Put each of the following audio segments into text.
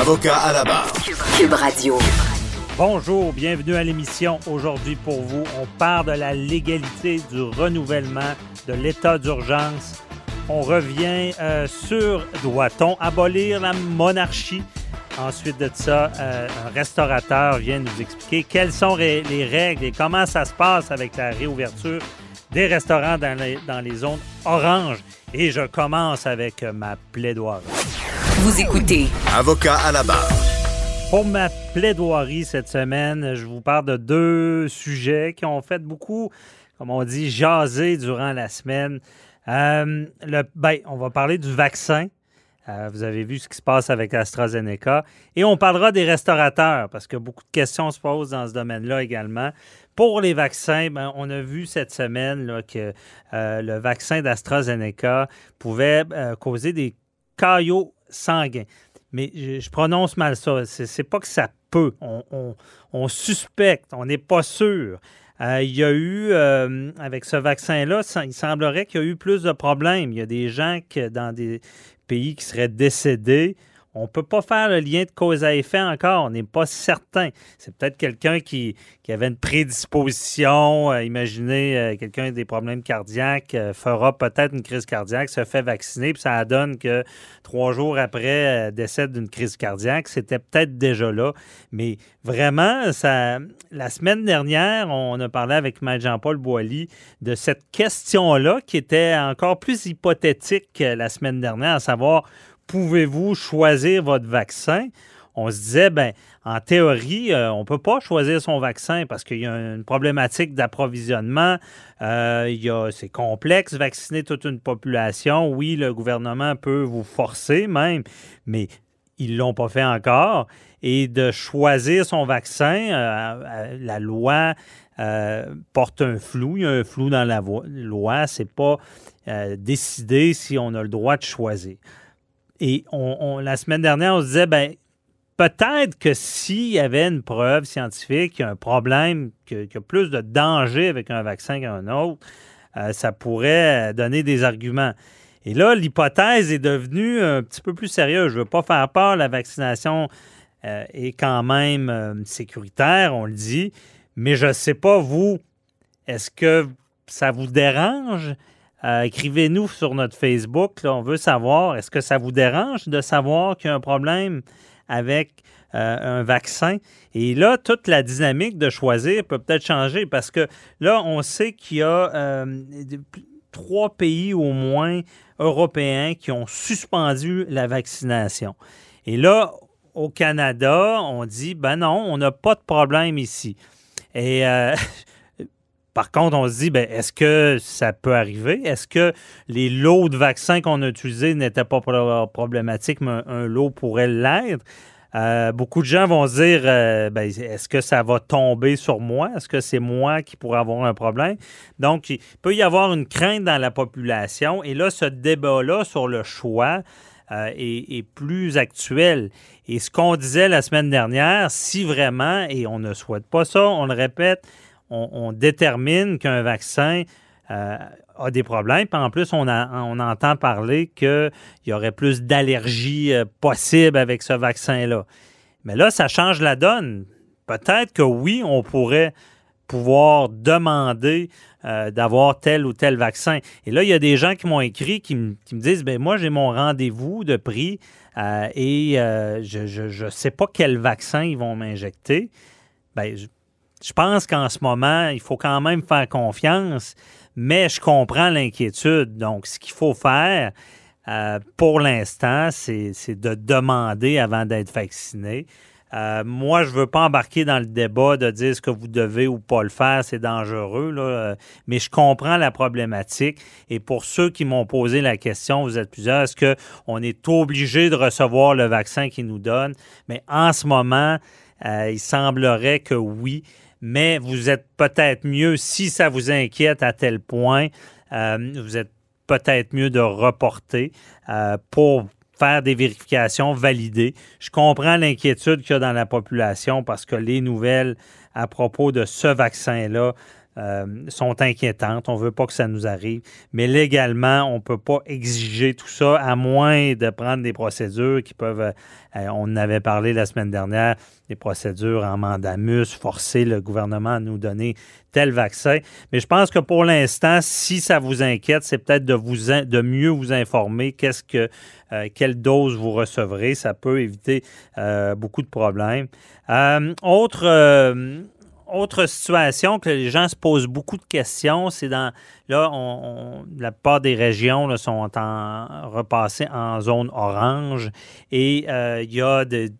Avocat à la barre. Cube Radio. Bonjour, bienvenue à l'émission. Aujourd'hui pour vous, on parle de la légalité du renouvellement de l'état d'urgence. On revient euh, sur doit-on abolir la monarchie? Ensuite de ça, euh, un restaurateur vient nous expliquer quelles sont les, les règles et comment ça se passe avec la réouverture des restaurants dans les, dans les zones oranges. Et je commence avec ma plaidoirie. Vous écoutez Avocat à la barre. Pour ma plaidoirie cette semaine, je vous parle de deux sujets qui ont fait beaucoup, comme on dit, jaser durant la semaine. Euh, le, ben, on va parler du vaccin. Euh, vous avez vu ce qui se passe avec AstraZeneca. Et on parlera des restaurateurs, parce que beaucoup de questions se posent dans ce domaine-là également. Pour les vaccins, ben, on a vu cette semaine là, que euh, le vaccin d'AstraZeneca pouvait euh, causer des caillots sanguins. Mais je, prononce mal ça. C'est pas que ça peut. On, on- suspecte, on n'est pas sûr. Euh, il y a eu, euh, avec ce vaccin-là, il semblerait qu'il y a eu plus de problèmes. Il y a des gens que dans des pays qui seraient décédés. On ne peut pas faire le lien de cause à effet encore. On n'est pas certain. C'est peut-être quelqu'un qui, avait une prédisposition. euh, imaginez, euh, quelqu'un des problèmes cardiaques euh, fera peut-être une crise cardiaque, se fait vacciner, puis ça donne que trois jours après, euh, décède d'une crise cardiaque. C'était peut-être déjà là. Mais vraiment, ça, la semaine dernière, on a parlé avec Maître Jean-Paul Boilly de cette question-là qui était encore plus hypothétique que la semaine dernière, à savoir, pouvez-vous choisir votre vaccin? On se disait, ben, en théorie, euh, on ne peut pas choisir son vaccin parce qu'il y a une problématique d'approvisionnement. Euh, c'est complexe, vacciner toute une population. Oui, le gouvernement peut vous forcer même, mais ils ne l'ont pas fait encore. Et de choisir son vaccin, euh, la loi porte un flou. Il y a un flou dans la loi. C'est pas euh, décidé si on a le droit de choisir. Et on, la semaine dernière, on se disait, ben, peut-être que s'il y avait une preuve scientifique, qu'il y a un problème, qu'il y a plus de danger avec un vaccin qu'un autre, euh, ça pourrait donner des arguments. Et là, l'hypothèse est devenue un petit peu plus sérieuse. Je ne veux pas faire peur, la vaccination euh, est quand même euh, sécuritaire, on le dit, mais je ne sais pas, vous, est-ce que ça vous dérange? Euh, Écrivez-nous sur notre Facebook, on veut savoir, est-ce que ça vous dérange de savoir qu'il y a un problème avec euh, un vaccin? Et là, toute la dynamique de choisir peut peut-être changer parce que là, on sait qu'il y a euh, trois pays au moins européens qui ont suspendu la vaccination. Et là, au Canada, on dit, ben non, on n'a pas de problème ici. Et par contre, on se dit, ben, est-ce que ça peut arriver? Est-ce que les lots de vaccins qu'on a utilisés n'étaient pas pro- problématiques, mais un, lot pourrait l'être? Euh, beaucoup de gens vont se dire, euh, ben, est-ce que ça va tomber sur moi? Est-ce que c'est moi qui pourrais avoir un problème? Donc, il peut y avoir une crainte dans la population. Et là, ce débat-là sur le choix euh, est plus actuel. Et ce qu'on disait la semaine dernière, si vraiment, et on ne souhaite pas ça, on le répète, on, détermine qu'un vaccin euh, a des problèmes. Puis en plus, on, entend parler qu'il y aurait plus d'allergies euh, possibles avec ce vaccin-là. Mais là, ça change la donne. Peut-être que oui, on pourrait pouvoir demander euh, d'avoir tel ou tel vaccin. Et là, il y a des gens qui m'ont écrit qui, me- disent, ben moi, j'ai mon rendez-vous de prix et je ne sais pas quel vaccin ils vont m'injecter. Ben, je, pense qu'en ce moment, il faut quand même faire confiance, mais je comprends l'inquiétude. Donc, ce qu'il faut faire euh, pour l'instant, c'est de demander avant d'être vacciné. Euh, moi, je ne veux pas embarquer dans le débat de dire ce que vous devez ou pas le faire, c'est dangereux, là, mais je comprends la problématique. Et pour ceux qui m'ont posé la question, vous êtes plusieurs, est-ce qu'on est obligé de recevoir le vaccin qu'ils nous donnent? Mais en ce moment, euh, il semblerait que oui, mais vous êtes peut-être mieux, si ça vous inquiète à tel point, vous êtes peut-être mieux de reporter pour faire des vérifications, valider. Je comprends l'inquiétude qu'il y a dans la population parce que les nouvelles à propos de ce vaccin-là euh, sont inquiétantes. On ne veut pas que ça nous arrive. Mais légalement, on ne peut pas exiger tout ça à moins de prendre des procédures qui peuvent, euh, on en avait parlé la semaine dernière, des procédures en mandamus, forcer le gouvernement à nous donner tel vaccin. Mais je pense que pour l'instant, si ça vous inquiète, c'est peut-être de, de mieux vous informer qu'est-ce que, euh, quelle dose vous recevrez. Ça peut éviter beaucoup de problèmes. autre autre situation que les gens se posent beaucoup de questions, c'est dans là, on, la plupart des régions sont en, repassées en zone orange et euh, il y a de,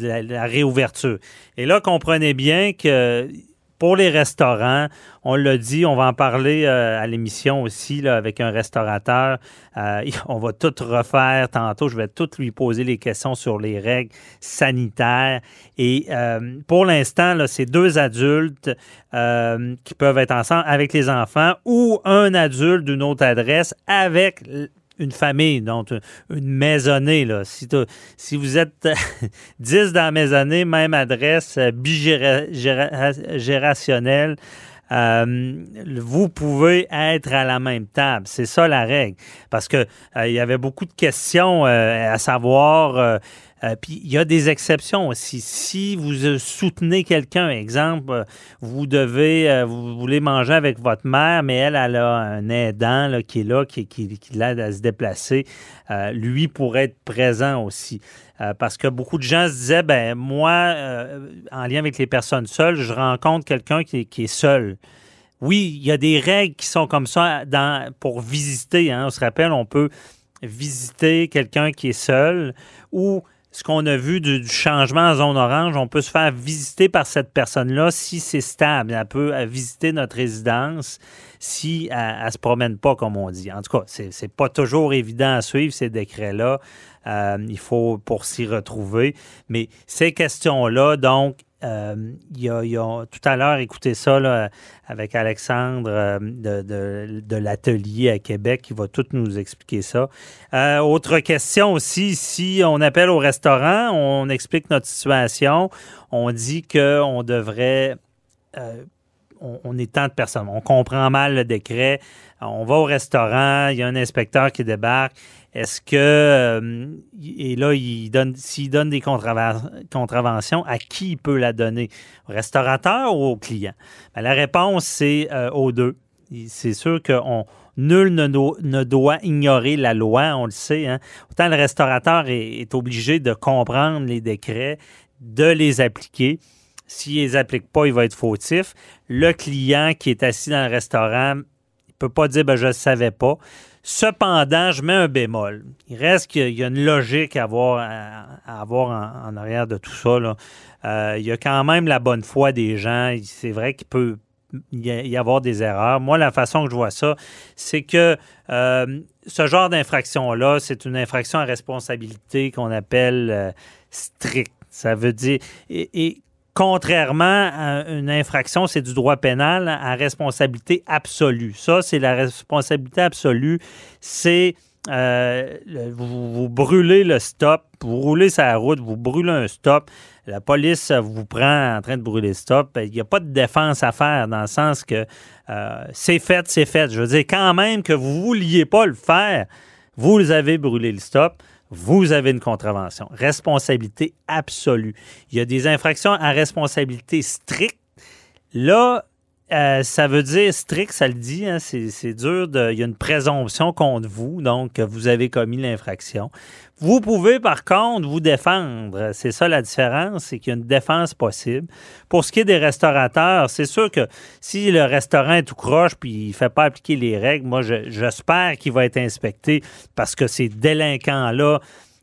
la, réouverture. Et là, comprenez bien que pour les restaurants, on l'a dit, on va en parler euh, à l'émission aussi là, avec un restaurateur. Euh, on va tout refaire tantôt. Je vais tout lui poser les questions sur les règles sanitaires. Et euh, pour l'instant, c'est deux adultes qui peuvent être ensemble avec les enfants ou un adulte d'une autre adresse avec une famille, donc une maisonnée. Là. Si, si vous êtes 10 dans la maisonnée, même adresse, euh, bigérationnelle, euh, vous pouvez être à la même table. C'est ça la règle. Parce que euh, il y avait beaucoup de questions à savoir euh, puis il y a des exceptions aussi. Si vous euh, soutenez quelqu'un, exemple, euh, vous devez, vous voulez manger avec votre mère, mais elle, elle a un aidant qui est là, qui, l'aide à se déplacer, lui pourrait être présent aussi. parce que beaucoup de gens se disaient, ben moi, en lien avec les personnes seules, je rencontre quelqu'un qui, est seul. Oui, il y a des règles qui sont comme ça dans, pour visiter. Hein. On se rappelle, on peut visiter quelqu'un qui est seul ou ce qu'on a vu du, changement en zone orange, on peut se faire visiter par cette personne-là si c'est stable. Elle peut euh, visiter notre résidence si elle ne se promène pas, comme on dit. En tout cas, ce n'est pas toujours évident à suivre ces décrets-là. Euh, il faut pour s'y retrouver. Mais ces questions-là, donc, euh, y tout à l'heure écouté ça avec Alexandre euh, de, l'atelier à Québec qui va tout nous expliquer ça. Euh, autre question aussi, si on appelle au restaurant, on explique notre situation, on dit qu'on devrait on, est tant de personnes. On comprend mal le décret. On va au restaurant, il y a un inspecteur qui débarque. Est-ce que euh, et là il donne s'il donne des contraventions, à qui il peut la donner? Au restaurateur ou au client? Ben, La réponse c'est euh, aux deux. C'est sûr que nul ne, doit ignorer la loi, on le sait. Hein. Autant le restaurateur est, obligé de comprendre les décrets, de les appliquer. S'il ne les applique pas, il va être fautif. Le client qui est assis dans le restaurant ne peut pas dire ben, je ne savais pas. Cependant, je mets un bémol. Il reste qu'il y a une logique à avoir, à, avoir en, arrière de tout ça. Euh, il y a quand même la bonne foi des gens. C'est vrai qu'il peut y avoir des erreurs. Moi, la façon que je vois ça, c'est que euh, ce genre d'infraction-là, c'est une infraction à responsabilité qu'on appelle euh, stricte. Ça veut dire. et Contrairement à une infraction, c'est du droit pénal à responsabilité absolue. Ça, c'est la responsabilité absolue. C'est euh, vous, brûlez le stop, vous roulez sur la route, vous brûlez un stop, la police vous prend en train de brûler le stop. Il n'y a pas de défense à faire dans le sens que euh, c'est fait, c'est fait. Je veux dire, quand même que vous ne vouliez pas le faire, vous avez brûlé le stop vous avez une contravention. Responsabilité absolue. Il y a des infractions à responsabilité stricte. Là, euh, ça veut dire strict, ça le dit, hein, c'est dur. De, il y a une présomption contre vous, donc vous avez commis l'infraction. Vous pouvez par contre vous défendre. C'est ça la différence, c'est qu'il y a une défense possible. Pour ce qui est des restaurateurs, c'est sûr que si le restaurant est tout croche puis il fait pas appliquer les règles, moi j'espère qu'il va être inspecté parce que ces délinquants-là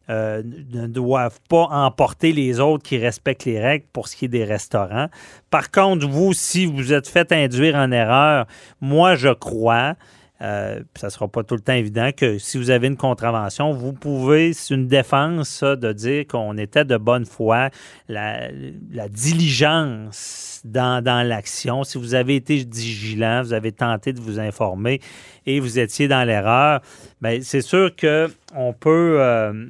euh, ne doivent pas emporter les autres qui respectent les règles pour ce qui est des restaurants. Par contre, vous, si vous êtes fait induire en erreur, moi, je crois, euh, ça ne sera pas tout le temps évident que si vous avez une contravention, vous pouvez, c'est une défense ça, de dire qu'on était de bonne foi, la, diligence dans, l'action. Si vous avez été vigilant, vous avez tenté de vous informer et vous étiez dans l'erreur, bien, c'est sûr qu'on peut... Euh,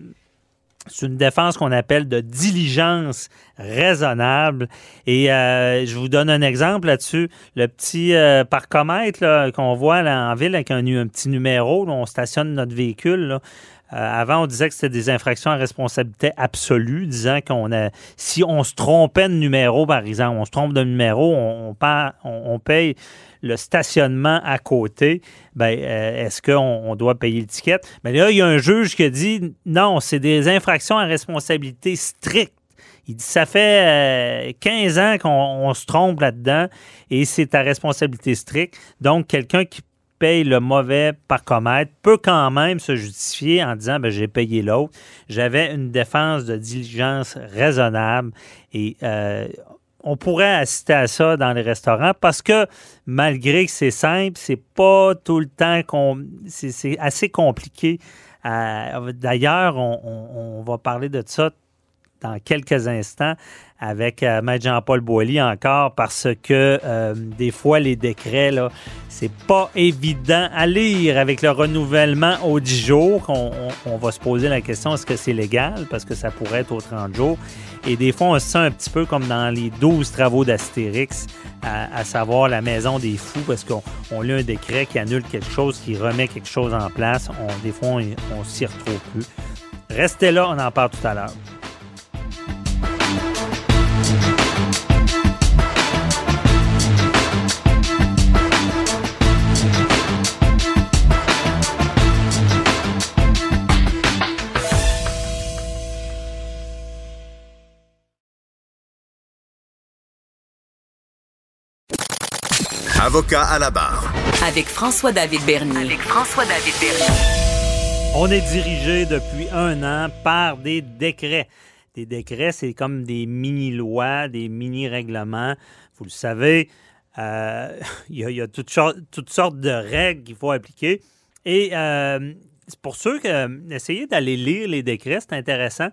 c'est une défense qu'on appelle de diligence raisonnable. Et euh, je vous donne un exemple là-dessus. Le petit euh, parcomètre qu'on voit là, en ville avec un, un petit numéro, là, on stationne notre véhicule. Là. Euh, avant, on disait que c'était des infractions à responsabilité absolue, disant qu'on a, si on se trompait de numéro, par exemple, on se trompe de numéro, on, paye le stationnement à côté, ben, euh, est-ce qu'on on doit payer l'étiquette? Mais là, il y a un juge qui a dit non, c'est des infractions à responsabilité stricte. Il dit ça fait 15 euh, ans qu'on se trompe là-dedans et c'est à responsabilité stricte. Donc, quelqu'un qui paye le mauvais parcomètre peut quand même se justifier en disant ben, j'ai payé l'autre. J'avais une défense de diligence raisonnable et euh, on pourrait assister à ça dans les restaurants parce que malgré que c'est simple, c'est pas tout le temps qu'on. C'est assez compliqué. Euh, d'ailleurs, on, va parler de ça dans quelques instants avec euh, Maître Jean-Paul Boilly encore parce que euh, des fois les décrets là c'est pas évident à lire avec le renouvellement aux 10 jours. On, va se poser la question est-ce que c'est légal? Parce que ça pourrait être aux 30 jours. Et des fois on se sent un petit peu comme dans les 12 travaux d'Astérix à, savoir la maison des fous parce qu'on on a un décret qui annule quelque chose qui remet quelque chose en place. On, des fois on, on s'y retrouve plus. Restez là on en parle tout à l'heure Avocat à la barre. Avec François-David Bernier. Avec François-David Bernier. On est dirigé depuis un an par des décrets. Des décrets, c'est comme des mini-lois, des mini-règlements. Vous le savez, euh, il y a, toutes, sortes de règles qu'il faut appliquer. Et euh, pour ceux qui euh, essayez d'aller lire les décrets, c'est intéressant.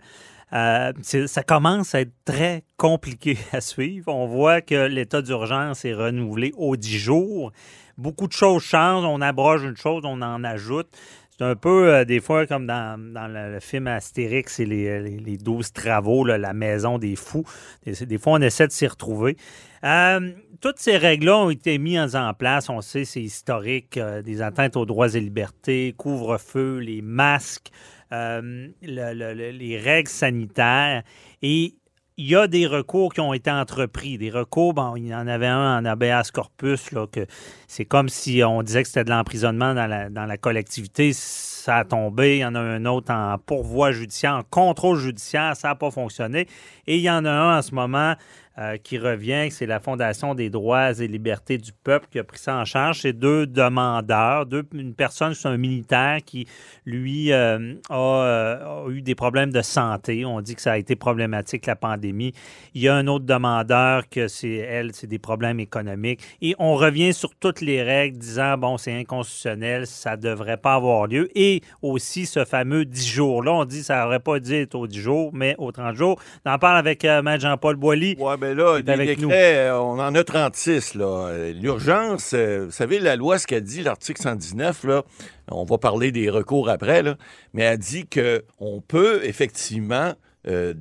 Euh, ça commence à être très compliqué à suivre. On voit que l'état d'urgence est renouvelé aux 10 jours. Beaucoup de choses changent. On abroge une chose, on en ajoute. C'est un peu, euh, des fois, comme dans, le, film Astérix et les, les, 12 travaux, la maison des fous. Des, fois, on essaie de s'y retrouver. Euh, toutes ces règles-là ont été mises en place. On sait, c'est historique. des atteintes aux droits et libertés, couvre-feu, les masques, euh, les règles sanitaires. Et il y a des recours qui ont été entrepris. Des recours, bon, il y en avait un en habeas corpus, là, que c'est comme si on disait que c'était de l'emprisonnement dans la, dans la collectivité. Ça a tombé. Il y en a un autre en pourvoi judiciaire, en contrôle judiciaire. Ça n'a pas fonctionné. Et il y en a un en ce moment euh, qui revient, c'est la Fondation des droits et libertés du peuple qui a pris ça en charge. C'est deux demandeurs, deux, une personne, c'est un militaire qui, lui, euh, euh, a, eu des problèmes de santé. On dit que ça a été problématique, la pandémie. Il y a un autre demandeur que c'est, elle, c'est des problèmes économiques. Et on revient sur toutes les règles disant, bon, c'est inconstitutionnel, ça ne devrait pas avoir lieu. Et aussi ce fameux 10 jours-là, on dit ça n'aurait pas dû être aux 10 jours, mais aux 30 jours. On en parle avec Jean-Paul Boilly mais là, euh, on en a 36. L'urgence, euh, vous savez, la loi, ce qu'elle dit, l'article 119, là, on va parler des recours après, là, mais elle dit qu'on peut effectivement euh,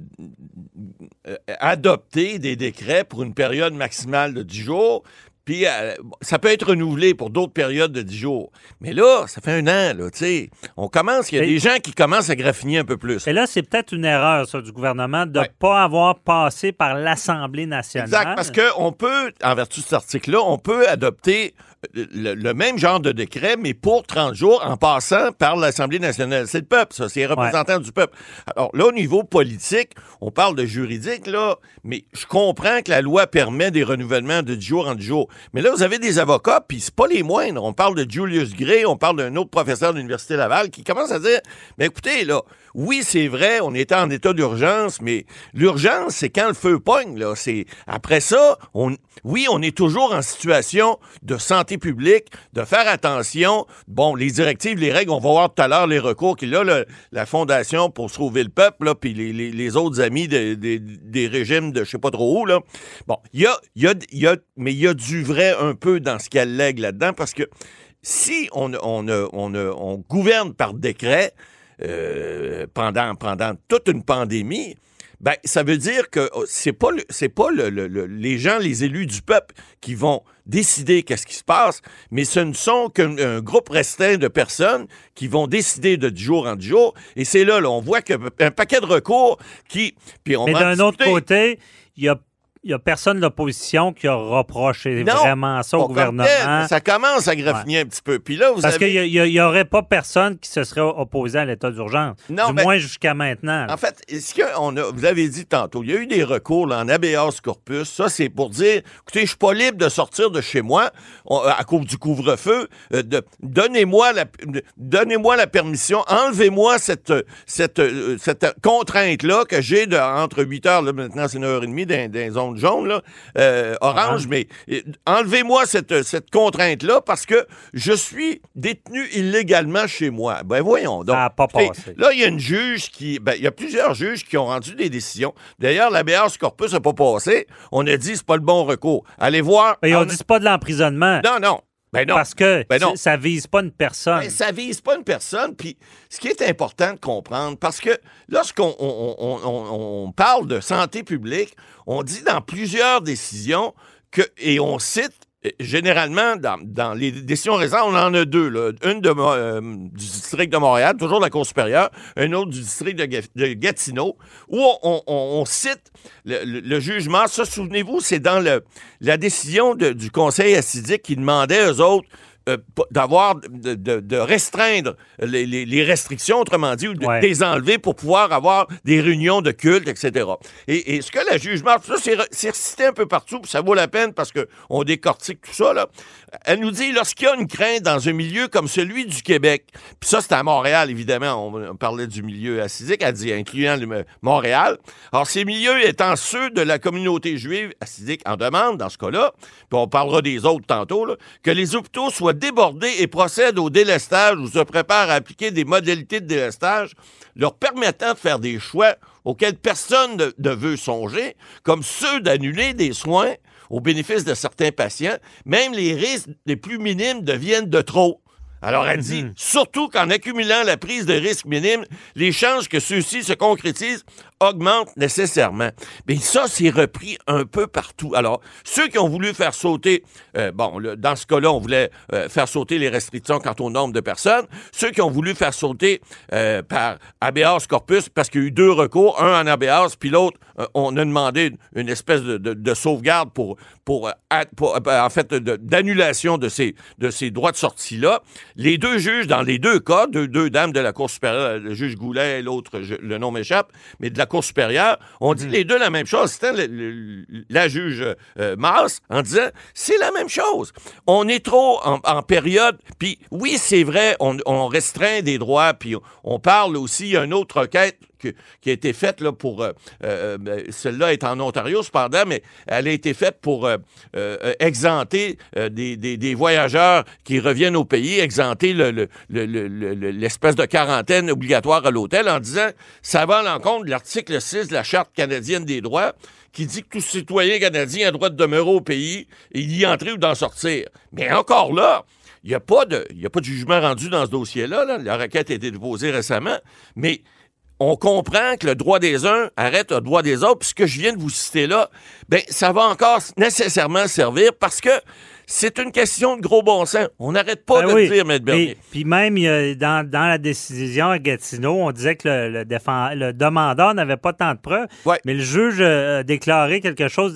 adopter des décrets pour une période maximale de 10 jours, puis euh, ça peut être renouvelé pour d'autres périodes de 10 jours. Mais là, ça fait un an, là, tu sais. On commence, il y a des gens qui commencent à graffiner un peu plus. Et là, c'est peut-être une erreur, ça, du gouvernement de ne pas avoir passé par l'Assemblée nationale. Exact, parce qu'on peut, en vertu de cet article-là, on peut adopter le, même genre de décret, mais pour 30 jours, en passant par l'Assemblée nationale. C'est le peuple, ça, c'est les représentants du peuple. Alors là, au niveau politique, on parle de juridique, là, mais je comprends que la loi permet des renouvellements de 10 jours en 10 jours. Mais là, vous avez des avocats, puis c'est pas les moindres. On parle de Julius Gray, on parle d'un autre professeur de l'Université Laval qui commence à dire, mais écoutez, là, oui, c'est vrai, on était en état d'urgence, mais l'urgence, c'est quand le feu pogne. Là. Après ça, oui, on est toujours en situation de santé publique, de faire attention. Bon, les directives, les règles, on va voir tout à l'heure les recours qu'il a, la Fondation pour sauver le peuple, puis les, autres amis de, de, des régimes de je sais pas trop où. Là. Bon, il y a, y, y a, mais il y a du vrai un peu dans ce qu'elle lègue là-dedans, parce que si on, gouverne par décret euh, pendant, pendant toute une pandémie, ben, ça veut dire que oh, c'est pas c'est pas le, le, les gens, les élus du peuple qui vont décider qu'est-ce qui se passe, mais ce ne sont qu'un groupe restreint de personnes qui vont décider de jour en jour. Et c'est là, là, on voit qu'un paquet de recours qui. Puis on mais d'un autre côté, il y a il n'y a personne de l'opposition qui a reproché vraiment ça au gouvernement. Ça commence à graffiner un petit peu. Puis là, vous Parce qu'il n'y aurait pas personne qui se serait opposé à l'état d'urgence. Du moins jusqu'à maintenant. En fait, ce qu'on a, vous l'avez dit tantôt, il y a eu des recours là, en habeas corpus. Ça, c'est pour dire, écoutez, je suis pas libre de sortir de chez moi à cause du couvre-feu. Euh, donnez-moi la, donnez-moi la permission, enlevez-moi cette, cette, euh, cette contrainte-là que j'ai entre 8 heures, là, maintenant c'est 9h30 dans, dans zones jaune, là, euh, orange, mais enlevez-moi cette, cette contrainte-là parce que je suis détenu illégalement chez moi. Ben voyons donc. pas passé. Là, il y a une juge qui. Ben, il y a plusieurs juges qui ont rendu des décisions. D'ailleurs, l'habeas corpus n'a pas passé. On a dit c'est pas le bon recours. Allez voir. Mais on dit pas de l'emprisonnement. Non, non. Ben non. Parce que ben non. ça vise pas une personne. Ben, ça vise pas une personne. Puis ce qui est important de comprendre, parce que lorsqu'on on, parle de santé publique, on dit dans plusieurs décisions que, et on cite généralement, dans, les décisions récentes, on en a deux. Une de, euh, du district de Montréal, toujours de la Cour supérieure, une autre du district de, Gatineau, où on, cite le, jugement. Ça, souvenez-vous, c'est dans le, la décision du Conseil assidique qui demandait aux autres euh, d'avoir de, restreindre les, restrictions, autrement dit, ou de les enlever pour pouvoir avoir des réunions de culte, etc. Et, ce que la juge Marthe, ça, c'est cité un peu partout, puis ça vaut la peine parce qu'on décortique tout ça, là. Elle nous dit, lorsqu'il y a une crainte dans un milieu comme celui du Québec, puis ça, c'est à Montréal, évidemment, on, parlait du milieu assidique, elle dit, incluant le, Montréal. Alors, ces milieux étant ceux de la communauté juive assidique en demande, dans ce cas-là, puis on parlera des autres tantôt, là, que les hôpitaux soient débordés et procèdent au délestage ou se préparent à appliquer des modalités de délestage leur permettant de faire des choix auxquels personne ne, veut songer, comme ceux d'annuler des soins au bénéfice de certains patients, même les risques les plus minimes deviennent de trop. Alors, elle dit, mhm. surtout qu'en accumulant la prise de risque minime, les chances que ceux-ci se concrétisent augmentent nécessairement. Mais ça, c'est repris un peu partout. Alors, ceux qui ont voulu faire sauter, euh, bon, dans ce cas-là, on voulait euh, faire sauter les restrictions quant au nombre de personnes. Ceux qui ont voulu faire sauter euh, par habeas corpus, parce qu'il y a eu deux recours, un en habeas, puis l'autre, on a demandé une espèce de, de, sauvegarde pour, pour, pour en fait, d'annulation de ces, de ces droits de sortie-là. Les deux juges, dans les deux cas, deux, deux dames de la Cour supérieure, le juge Goulet et l'autre, le nom m'échappe, mais de la Cour supérieure, on dit hmm. les deux la même chose. C'était la juge euh, Mars en disant c'est la même chose. On est trop en, période. Puis oui, c'est vrai, on, restreint des droits. Puis on, parle aussi, il y a une autre requête qui a été faite là, pour. Euh, euh, ben, celle-là est en Ontario, cependant, mais elle a été faite pour exempter des, voyageurs qui reviennent au pays, exempter l'espèce de quarantaine obligatoire à l'hôtel en disant ça va à l'encontre de l'article 6 de la Charte canadienne des droits qui dit que tout citoyen canadien a droit de demeurer au pays et d'y entrer ou d'en sortir. Mais encore là, il n'y a, pas de, a pas de jugement rendu dans ce dossier-là. La requête a été déposée récemment, mais on comprend que le droit des uns arrête le droit des autres. Puis ce que je viens de vous citer là, ben ça va encore nécessairement servir parce que c'est une question de gros bon sens. On n'arrête pas ben de le dire, M. Bernier. Puis même, dans, la décision à Gatineau, on disait que le, le, demandeur n'avait pas tant de preuves, mais le juge a déclaré quelque chose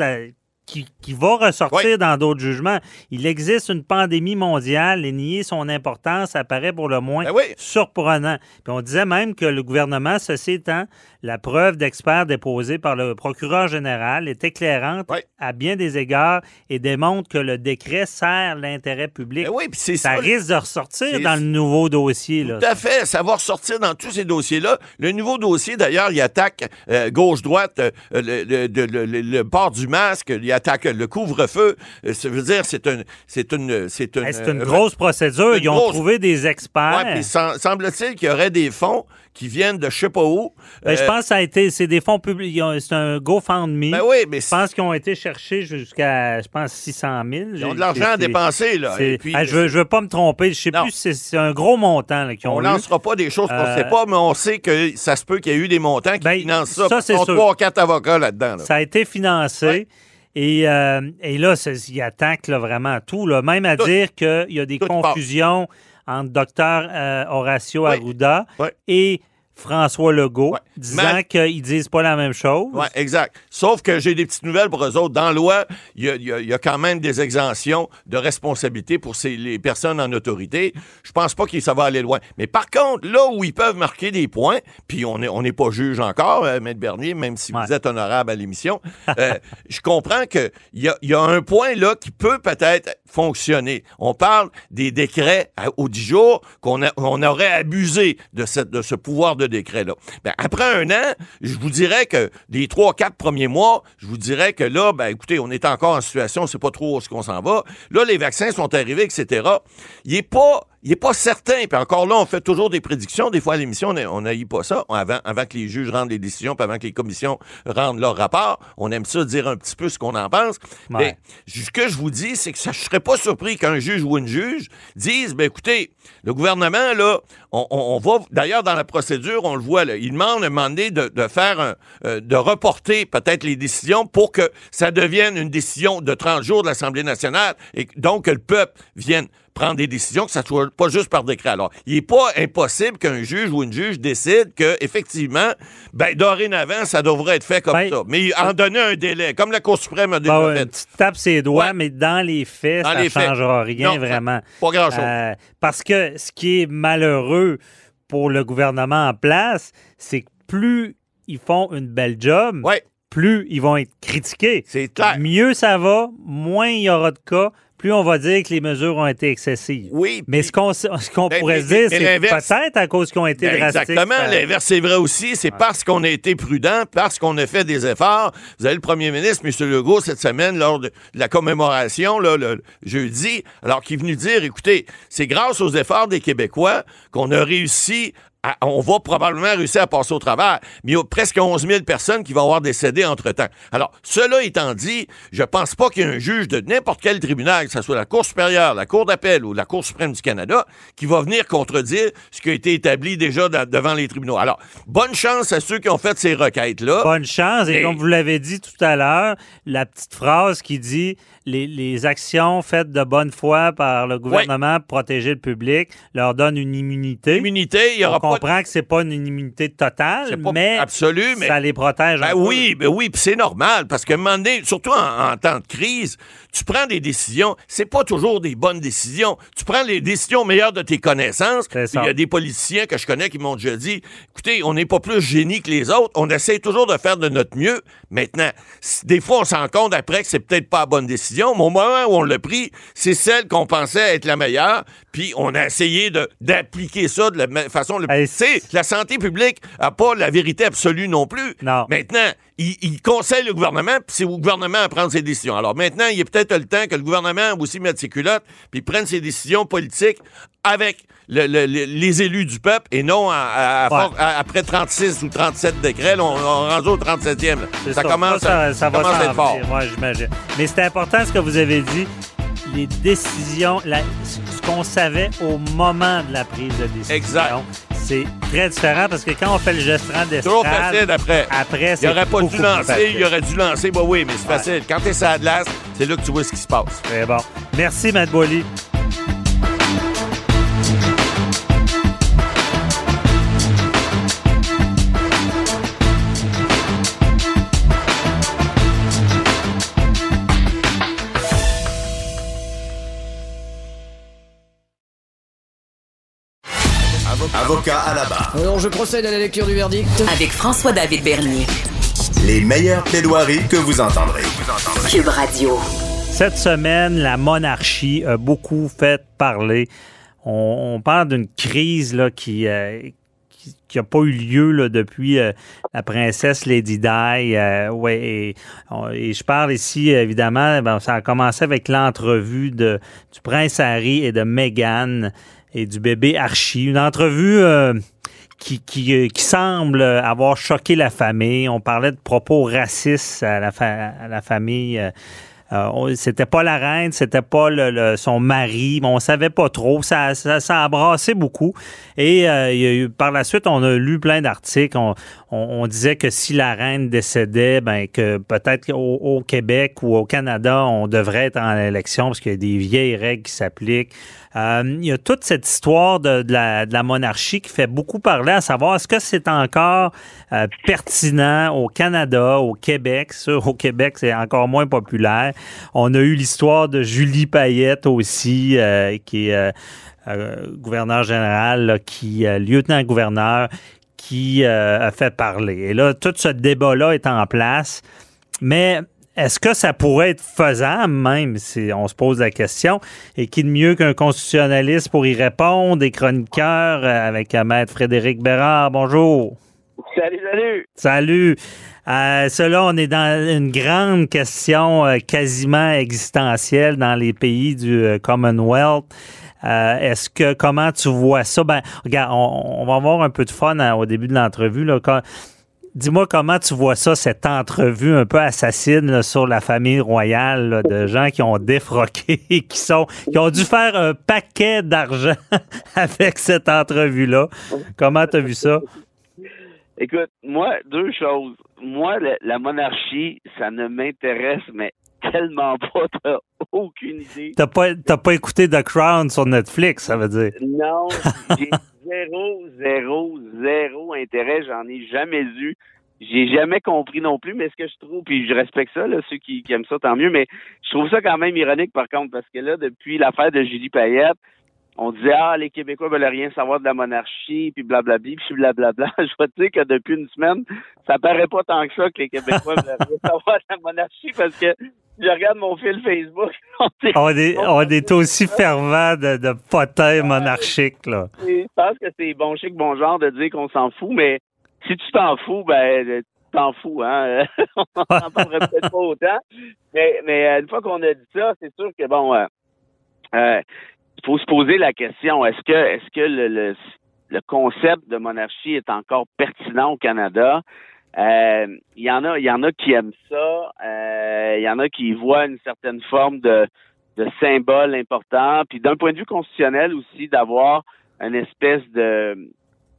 qui, qui va ressortir Oui. dans d'autres jugements. Il existe une pandémie mondiale et nier son importance apparaît pour le moins Ben oui. surprenant. Puis on disait même que le gouvernement, ceci étant, la preuve d'experts déposée par le procureur général est éclairante Oui. à bien des égards et démontre que le décret sert l'intérêt public. Ben ça ça. risque de ressortir dans le nouveau dossier. Là. Tout à fait. Ça va ressortir dans tous ces dossiers-là. Le nouveau dossier, d'ailleurs, il attaque euh, gauche-droite, euh, le, le- le- le- le- le port du masque, il attaque le couvre-feu. Euh, Ça veut dire c'est un, c'est une, c'est une, c'est une euh, grosse procédure. une Ils ont grosse- trouvé des experts. Ouais, semble-t-il qu'il y aurait des fonds qui viennent de je sais pas où. Ben, je Euh, pense que ça a été, c'est des fonds publics. C'est un GoFundMe. Ben oui, mais Je pense qu'ils ont été cherchés jusqu'à, je pense, 600 000. ils ont de l'argent à dépenser, là. Et puis, Ah, je, veux, je veux pas me tromper. Je sais Non. plus si c'est, un gros montant qu'ils ont on eu. lancera pas des choses qu'on ne Euh, sait pas, mais on sait que ça se peut qu'il y ait eu des montants qui Ben, financent ça. ça, c'est sûr. quatre avocats là-dedans. là. Ça a été financé. Ouais. Et, euh, et là, ils attaquent là, vraiment tout. Là. Même à Tout. dire qu'il y a des part. confusions entre docteur euh, Horacio Oui. Arruda et François Legault, Ouais. disant qu'ils disent pas la même chose. Oui, exact. Sauf que j'ai des petites nouvelles pour eux autres. Dans la loi, il y a, y y quand même des exemptions de responsabilité pour ces, les personnes en autorité. Je pense pas que ça va aller loin. Mais par contre, là où ils peuvent marquer des points, puis on n'est on pas juge encore, euh, Maître Bernier, même si Ouais. vous êtes honorable à l'émission, euh, je comprends qu'il y a, il y a un point là qui peut peut-être fonctionner. On parle des décrets à- aux 10 jours qu'on on aurait abusé de, cette, de ce pouvoir de décret-là. Ben, après un an, je vous dirais que les trois, quatre premiers mois, je vous dirais que là, ben, écoutez, on est encore en situation, on sait pas trop où est-ce qu'on s'en va. Là, les vaccins sont arrivés, etc. Il est pas, il est pas certain. Puis encore là, on fait toujours des prédictions. Des fois, à l'émission, on n'aille pas ça. Avant, avant que les juges rendent les décisions, puis avant que les commissions rendent leur rapport, on aime ça dire un petit peu ce qu'on en pense. Ouais. Mais ce que je vous dis, c'est que ça, je serais pas surpris qu'un juge ou une juge dise, ben écoutez, le gouvernement, là, on, on- on va, d'ailleurs, dans la procédure, on le voit, là, il demande à un moment donné de, de faire, un- euh, de reporter peut-être les décisions pour que ça devienne une décision de 30 jours de l'Assemblée nationale et donc que le peuple vienne prendre des décisions, que ça soit pas juste par décret. Alors, il n'est pas impossible qu'un juge ou une juge décide que, effectivement, ben, dorénavant, ça devrait être fait comme Ben, ça. Mais en donner un délai, comme la Cour suprême a déjà ouais, fait. une petite tape ses doigts, Ouais. mais dans les faits, Dans ça ne faits. changera rien Non, vraiment. Pas grand-chose. Euh, parce que ce qui est malheureux pour le gouvernement en place, c'est que plus ils font une belle job, ouais, plus ils vont être critiqués. c'est clair. Mieux ça va, moins il y aura de cas, plus on va dire que les mesures ont été excessives. Oui. Mais ce qu'on ce qu'on Ben, pourrait mais- dire, c'est peut-être à cause qu'ils ont été Ben, drastiques. Exactement. ça- L'inverse, c'est vrai aussi. C'est parce qu'on a été prudent, parce qu'on a fait des efforts. Vous avez le premier ministre, M. Legault, cette semaine, lors de la commémoration, là, le jeudi, alors qu'il est venu dire, écoutez, c'est grâce aux efforts des Québécois qu'on a réussi à- on va probablement réussir à passer au travers, mais il y a presque 11 000 personnes qui vont avoir décédé entre-temps. Alors, cela étant dit, je pense pas qu'il y ait un juge de n'importe quel tribunal, que ce soit la Cour supérieure, la Cour d'appel ou la Cour suprême du Canada, qui va venir contredire ce qui a été établi déjà devant les tribunaux. Alors, bonne chance à ceux qui ont fait ces requêtes-là. Bonne chance. Et Et- comme vous l'avez dit tout à l'heure, la petite phrase qui dit les, les actions faites de bonne foi par le gouvernement pour protéger le public leur donne une immunité. Immunité, il y aura pas de- comprend que c'est pas une immunité totale, pas mais absolu, mais- ça les protège. un Ben peu. oui, ben oui, puis c'est normal parce qu'à un moment donné, surtout en, en temps de crise, tu prends des décisions, c'est pas toujours des bonnes décisions. Tu prends les décisions meilleures de tes connaissances. Il y a des politiciens que je connais qui m'ont déjà dit, écoutez, on n'est pas plus génie que les autres, on essaie toujours de faire de notre mieux. Maintenant, des fois, on s'en rend compte après que c'est peut-être pas la bonne décision, mais au moment où on l'a pris, c'est celle qu'on pensait être la meilleure, puis on a essayé d'appliquer ça de la façon le Hey, Sais, la santé publique n'a pas la vérité absolue non plus. Non. Maintenant, il, il conseille le gouvernement, puis c'est au gouvernement à prendre ses décisions. Alors maintenant, il est peut-être le temps que le gouvernement aussi mette ses culottes, puis prenne ses décisions politiques avec le- le- le- les élus du peuple et non à- à- à Ouais. for- à- après 36 ou 37 décrets. là, on, on rendu au 37e. là. C'est Ça, commence, ça, à, ça va commence à s'en être fort. venir, ouais, j'imagine. Mais c'est important ce que vous avez dit. Les décisions, la- ce qu'on savait au moment de la prise de décision. Exact. C'est très différent parce que quand on fait le gestion Toujours d'estrade, facile après. après, Il c'est aurait pas dû lancer, il aurait dû lancer, bah oui, mais c'est Ouais. facile. Quand t'es sur la glace, c'est là que tu vois ce qui se passe. Très bon. Merci, Matt Boily. Avocat à la barre. Alors, je procède à la lecture du verdict. Avec François-David Bernier. Les meilleures plaidoiries que vous entendrez. Cube Radio. Cette semaine, la monarchie a beaucoup fait parler. On, on parle d'une crise là, qui, euh, qui n'a pas eu lieu là, depuis euh, la princesse Lady Di. Euh, ouais, et, on- et je parle ici, évidemment, ben, ça a commencé avec l'entrevue de, du prince Harry et de Meghan et du bébé Archie. Une entrevue euh, qui, qui, euh, qui semble avoir choqué la famille. On parlait de propos racistes à la, famille. euh, euh, c'était pas la reine, c'était pas le- le- son mari, mais on savait pas trop. Ça, ça, ça a brassé beaucoup. Et euh, il y a eu- par la suite, on a lu plein d'articles. On, on- on disait que si la reine décédait, ben que peut-être au Québec ou au Canada, on devrait être en élection parce qu'il y a des vieilles règles qui s'appliquent. Euh, il y a toute cette histoire de, la, monarchie qui fait beaucoup parler, à savoir est-ce que c'est encore euh, pertinent au Canada, au Québec? Sûr, au Québec, c'est encore moins populaire. On a eu l'histoire de Julie Payette aussi, euh, qui est gouverneur général, là, qui lieutenant-gouverneur, qui a fait parler. Et là, tout ce débat-là est en place. Mais est-ce que ça pourrait être faisable même si on se pose la question? Et qui de mieux qu'un constitutionnaliste pour y répondre, des chroniqueurs euh, avec Maître Frédéric Bérard? Bonjour. Salut, salut! Salut. Euh, cela, on est dans une grande question euh, quasiment existentielle dans les pays du euh, Commonwealth. Euh, Est-ce que comment tu vois ça? Ben, regarde, on, on va avoir un peu de fun hein, au début de l'entrevue. là. Quand- Dis-moi comment tu vois ça, cette entrevue un peu assassine là, sur la famille royale, là, de gens qui ont défroqué, qui sont, qui ont dû faire un paquet d'argent avec cette entrevue-là. Comment tu as vu ça? Écoute, moi, deux choses. Moi, la monarchie, ça ne m'intéresse, mais tellement pas, t'as aucune idée. T'as pas, t'as pas écouté The Crown sur Netflix, ça veut dire. Non, zéro, zéro, zéro intérêt. J'en ai jamais eu. J'ai jamais compris non plus, mais ce que je trouve, puis je respecte ça, là, ceux qui, qui aiment ça, tant mieux, mais je trouve ça quand même ironique, par contre, parce que là, depuis l'affaire de Julie Payette, on disait, ah, les Québécois veulent rien savoir de la monarchie, puis blablabla, puis blablabla. Je vais te dire que depuis une semaine, ça paraît pas tant que ça que les Québécois veulent rien savoir de la monarchie, parce que je regarde mon fil Facebook, on est, on est aussi fervent de, de potins monarchiques, là. je pense que c'est bon chic, bon genre de dire qu'on s'en fout, mais si tu t'en fous, ben tu t'en fous, hein. on n'en parlerait peut-être pas autant. Mais, mais euh, une fois qu'on a dit ça, c'est sûr que bon euh, euh, il faut se poser la question, est-ce que est-ce que le, le, le concept de monarchie est encore pertinent au Canada? Euh, Il y en a, il y en a qui aiment ça. euh, Il y en a qui voient une certaine forme de, de symbole important. Puis d'un point de vue constitutionnel aussi, d'avoir une espèce de,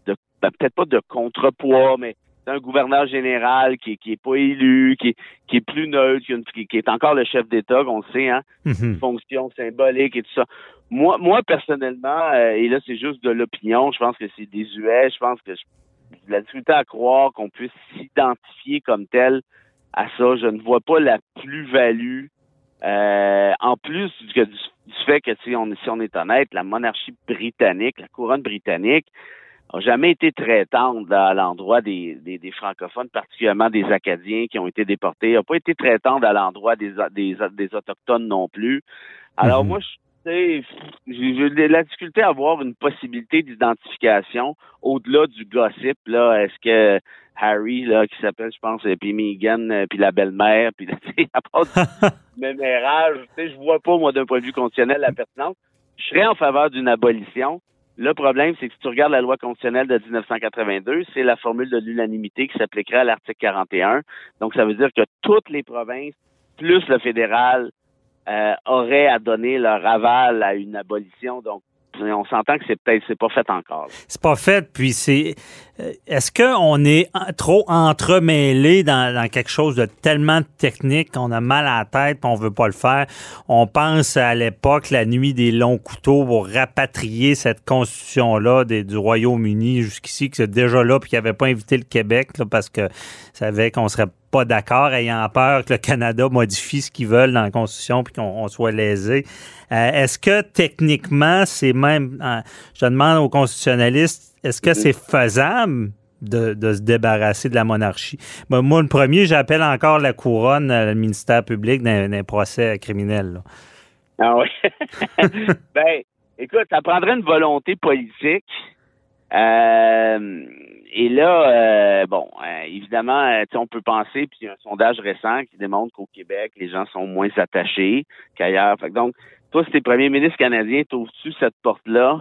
de ben, peut-être pas de contrepoids, mais un gouverneur général qui, qui est pas élu, qui, qui est plus neutre, qui, qui- est encore le chef d'État, qu'on le sait, hein, Mhm. fonction symbolique et tout ça. Moi, moi personnellement, euh, et là c'est juste de l'opinion, je pense que c'est désuet, je pense que je- de la difficulté à croire qu'on puisse s'identifier comme tel à ça. Je ne vois pas la plus-value. euh, en plus du, que- du, du fait que si on, si on est honnête, la monarchie britannique, la couronne britannique, a jamais été très tendre à l'endroit des, des, des francophones, particulièrement des Acadiens qui ont été déportés. n'a pas été très tendre à l'endroit des, des, Autochtones non plus. Alors Mhm. moi, je j'ai de la difficulté à avoir une possibilité d'identification au-delà du gossip. Là, est-ce que Harry, là, qui s'appelle, je pense, puis Meghan, euh, puis la belle-mère, puis à part du mémérage, tu sais, je vois pas, moi, d'un point de vue constitutionnel, la pertinence. Je serais en faveur d'une abolition. Le problème, c'est que si tu regardes la loi constitutionnelle de 1982, c'est la formule de l'unanimité qui s'appliquerait à l'article 41. Donc, ça veut dire que toutes les provinces, plus le fédéral, euh, auraient à donner leur aval à une abolition. Donc, on s'entend que c'est peut-être c'est pas fait encore. C'est pas fait, puis c'est. euh, Est-ce qu'on est trop entremêlé dans, dans quelque chose de tellement technique qu'on a mal à la tête et on veut pas le faire? On pense à l'époque, la nuit des longs couteaux pour rapatrier cette constitution-là des- du Royaume-Uni jusqu'ici, qui c'est déjà là, puis qui n'avait pas invité le Québec, là, parce que savait qu'on serait d'accord, ayant peur que le Canada modifie ce qu'ils veulent dans la Constitution puis qu'on on soit lésé. Euh, Est-ce que techniquement, c'est même, euh, je demande aux constitutionnalistes, est-ce que c'est faisable de, se débarrasser de la monarchie? Ben, moi, le premier, j'appelle encore la couronne, le ministère public, d'un procès criminel. Ah oui. ben, écoute, ça prendrait une volonté politique. Euh, et là, euh, bon, euh, évidemment, euh, tu sais, on peut penser, puis il y a un sondage récent qui démontre qu'au Québec, les gens sont moins attachés qu'ailleurs. Fait que donc, toi, si t'es premier ministre canadien, t'ouvres-tu cette porte-là,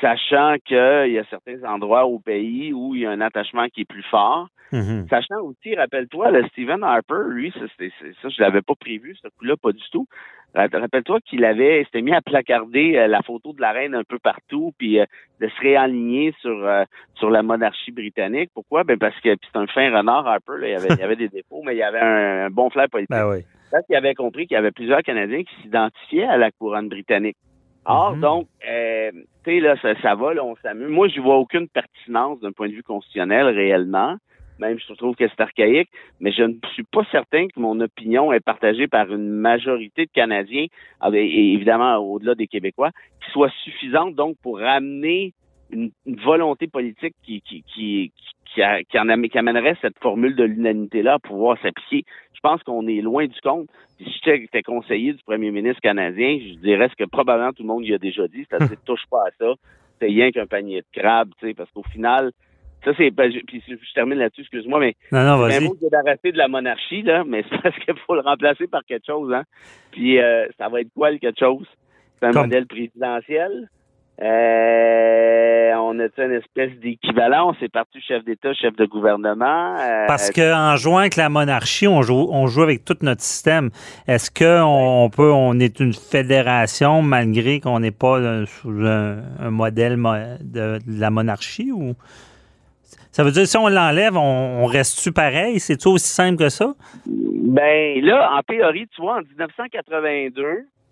sachant qu'il y a certains endroits au pays où il y a un attachement qui est plus fort? Mhm. Sachant aussi, rappelle-toi, le Stephen Harper, lui, ça, ça je l'avais pas prévu, ce coup-là, pas du tout. Ra- Rappelle-toi qu'il avait, s'était mis à placarder euh, la photo de la reine un peu partout, puis euh, de se réaligner sur euh, sur la monarchie britannique. Pourquoi? Ben parce que c'est un fin renard Harper, là, il, avait, il avait des défauts, mais il avait un, un bon flair politique. Ben oui. Parce qu'il avait compris qu'il y avait plusieurs Canadiens qui s'identifiaient à la couronne britannique. Or, Mhm. donc, euh, tu sais, là, ça, ça va, là, on s'amuse. Moi, je vois aucune pertinence d'un point de vue constitutionnel réellement. Même, je trouve que c'est archaïque, mais je ne suis pas certain que mon opinion est partagée par une majorité de Canadiens, ah, ben, et évidemment au-delà des Québécois, qui soit suffisante donc pour ramener une, volonté politique qui qui qui qui, qui qui amènerait cette formule de l'unanimité-là à pouvoir s'appliquer. Je pense qu'on est loin du compte. Puis si j'étais conseiller du premier ministre canadien, je dirais ce que probablement tout le monde y a déjà dit, c'est-à-dire touche pas à ça, c'est rien qu'un panier de crabes, tu sais, parce qu'au final, ça c'est, ben, je- puis je, termine là-dessus, excuse-moi, mais Non, non, c'est vas-y. débarrasser de la monarchie, là, mais c'est parce qu'il faut le remplacer par quelque chose, hein. Puis euh, ça va être quoi le quelque chose? C'est un Comme- modèle présidentiel. Euh, on a une espèce d'équivalent. On s'est parti chef d'État, chef de gouvernement. Euh, Parce qu'en jouant avec la monarchie, on joue, on joue avec tout notre système. Est-ce qu'on on peut, on est une fédération malgré qu'on n'est pas sous un, un modèle mo- de, de la monarchie ou? Ça veut dire si on l'enlève, on, on reste-tu pareil? C'est aussi simple que ça? Ben là, en théorie, tu vois, en 1982,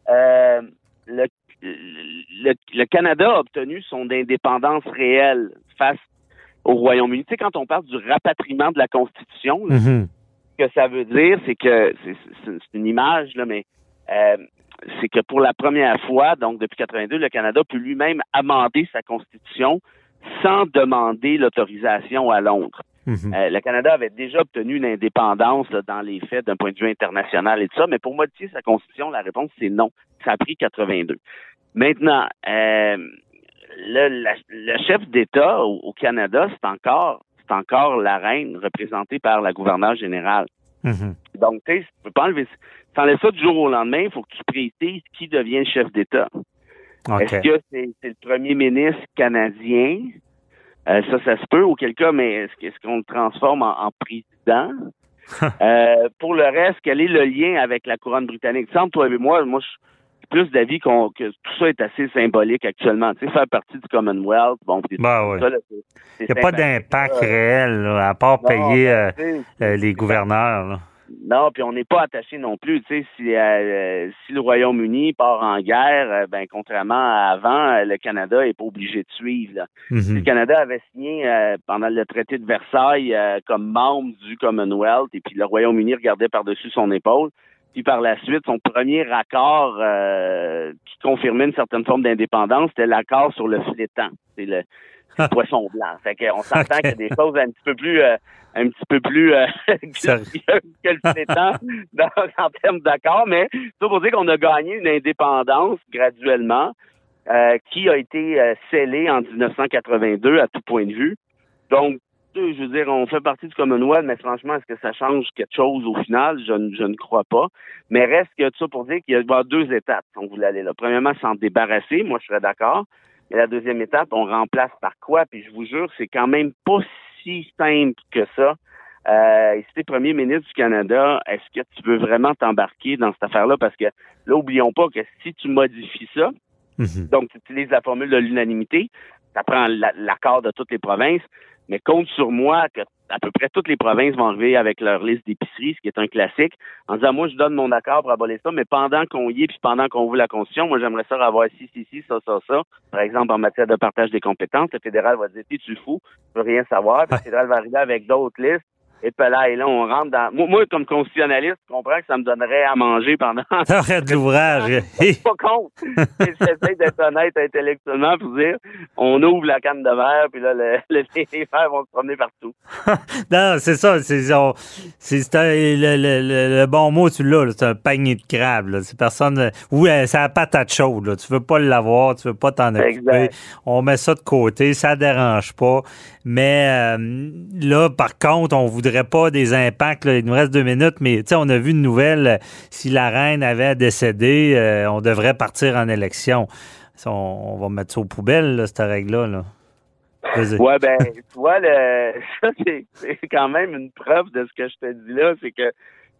euh, le, le, le Canada a obtenu son indépendance réelle face au Royaume-Uni. Tu sais, quand on parle du rapatriement de la Constitution, là, Mhm. ce que ça veut dire, c'est que c'est une image, là, mais euh, c'est que pour la première fois, donc depuis 82, le Canada peut lui-même amender sa Constitution sans demander l'autorisation à Londres. Mhm. Euh, le Canada avait déjà obtenu une indépendance là, dans les faits d'un point de vue international et tout ça, mais pour modifier sa constitution, la réponse c'est non. Ça a pris 82. Maintenant, euh, le, la- le chef d'État au, au Canada, c'est encore c'est encore la reine représentée par la gouverneure générale. Mhm. Donc, tu sais, tu peux pas enlever t'enlèves ça du jour au lendemain, il faut que tu précises qui devient chef d'État. Est-ce que c'est c'est le premier ministre canadien? Euh, ça, ça se peut, auquel cas, mais est-ce qu'on le transforme en, en président? Euh, pour le reste, quel est le lien avec la couronne britannique? Semble, toi et moi, moi, je suis plus d'avis qu'on que tout ça est assez symbolique actuellement. Tu sais, faire partie du Commonwealth, bon, Ben oui. ça, là, Il n'y a pas d'impact réel, là, à part Non, payer ben, euh, les gouverneurs. là. Non, puis on n'est pas attaché non plus. Tu sais, si, euh, si le Royaume-Uni part en guerre, euh, ben contrairement à avant, euh, le Canada est pas obligé de suivre. là. Mhm. Le Canada avait signé euh, pendant le traité de Versailles euh, comme membre du Commonwealth, et puis le Royaume-Uni regardait par-dessus son épaule. Puis par la suite, son premier accord euh, qui confirmait une certaine forme d'indépendance, c'était l'accord sur le flétan. C'est le poisson blanc. Fait qu'on s'entend qu'il y a des choses un petit peu plus euh, un petit peu plus euh, que le dans- en termes d'accord, mais ça pour dire qu'on a gagné une indépendance graduellement euh, qui a été scellée en 1982 à tout point de vue. Donc, je veux dire, on fait partie du Commonwealth, mais franchement, est-ce que ça change quelque chose au final? Je, ne- je ne crois pas. Mais reste que tout ça pour dire qu'il y a deux étapes, on voulait aller là. Premièrement, s'en débarrasser, moi je serais d'accord. Mais la deuxième étape, on remplace par quoi? Puis je vous jure, c'est quand même pas si simple que ça. Euh, si tu es premier ministre du Canada, est-ce que tu veux vraiment t'embarquer dans cette affaire-là? Parce que là, oublions pas que si tu modifies ça, Mhm. donc, tu utilises la formule de l'unanimité. Ça prend la- l'accord de toutes les provinces. Mais compte sur moi que à peu près toutes les provinces vont arriver avec leur liste d'épicerie, ce qui est un classique, en disant, moi, je donne mon accord pour abolir ça, mais pendant qu'on y est, puis pendant qu'on ouvre la Constitution, moi, j'aimerais ça avoir ci, ci, ci, ça, ça, ça. Par exemple, en matière de partage des compétences, le fédéral va dire, tu fou, je veux rien savoir. Puis le fédéral va arriver avec d'autres listes Et puis là, et là, on rentre dans. Moi, moi, comme constitutionnaliste, je comprends que ça me donnerait à manger pendant. T'arrêtes l'ouvrage. Pas contre. J'essaie d'être honnête intellectuellement pour dire on ouvre la canne de verre, puis là, le, le- les verres vont se promener partout. non, c'est ça. C'est on- le, le- le- le bon mot, tu l'as. C'est un panier de crabes. C'est personne. Oui, euh, c'est la patate chaude. Là. Tu veux pas l'avoir, tu veux pas t'en occuper. Exact. On met ça de côté, ça dérange pas. Mais euh, là, par contre, on voudrait pas des impacts. là. Il nous reste deux minutes, mais tu sais, on a vu une nouvelle. euh, Si la reine avait décédé, euh, on devrait partir en élection. On, on va mettre ça aux poubelles, là, cette règle-là. Là. Ouais, ben, tu vois, le, ça, c'est quand même une preuve de ce que je te dis là, c'est que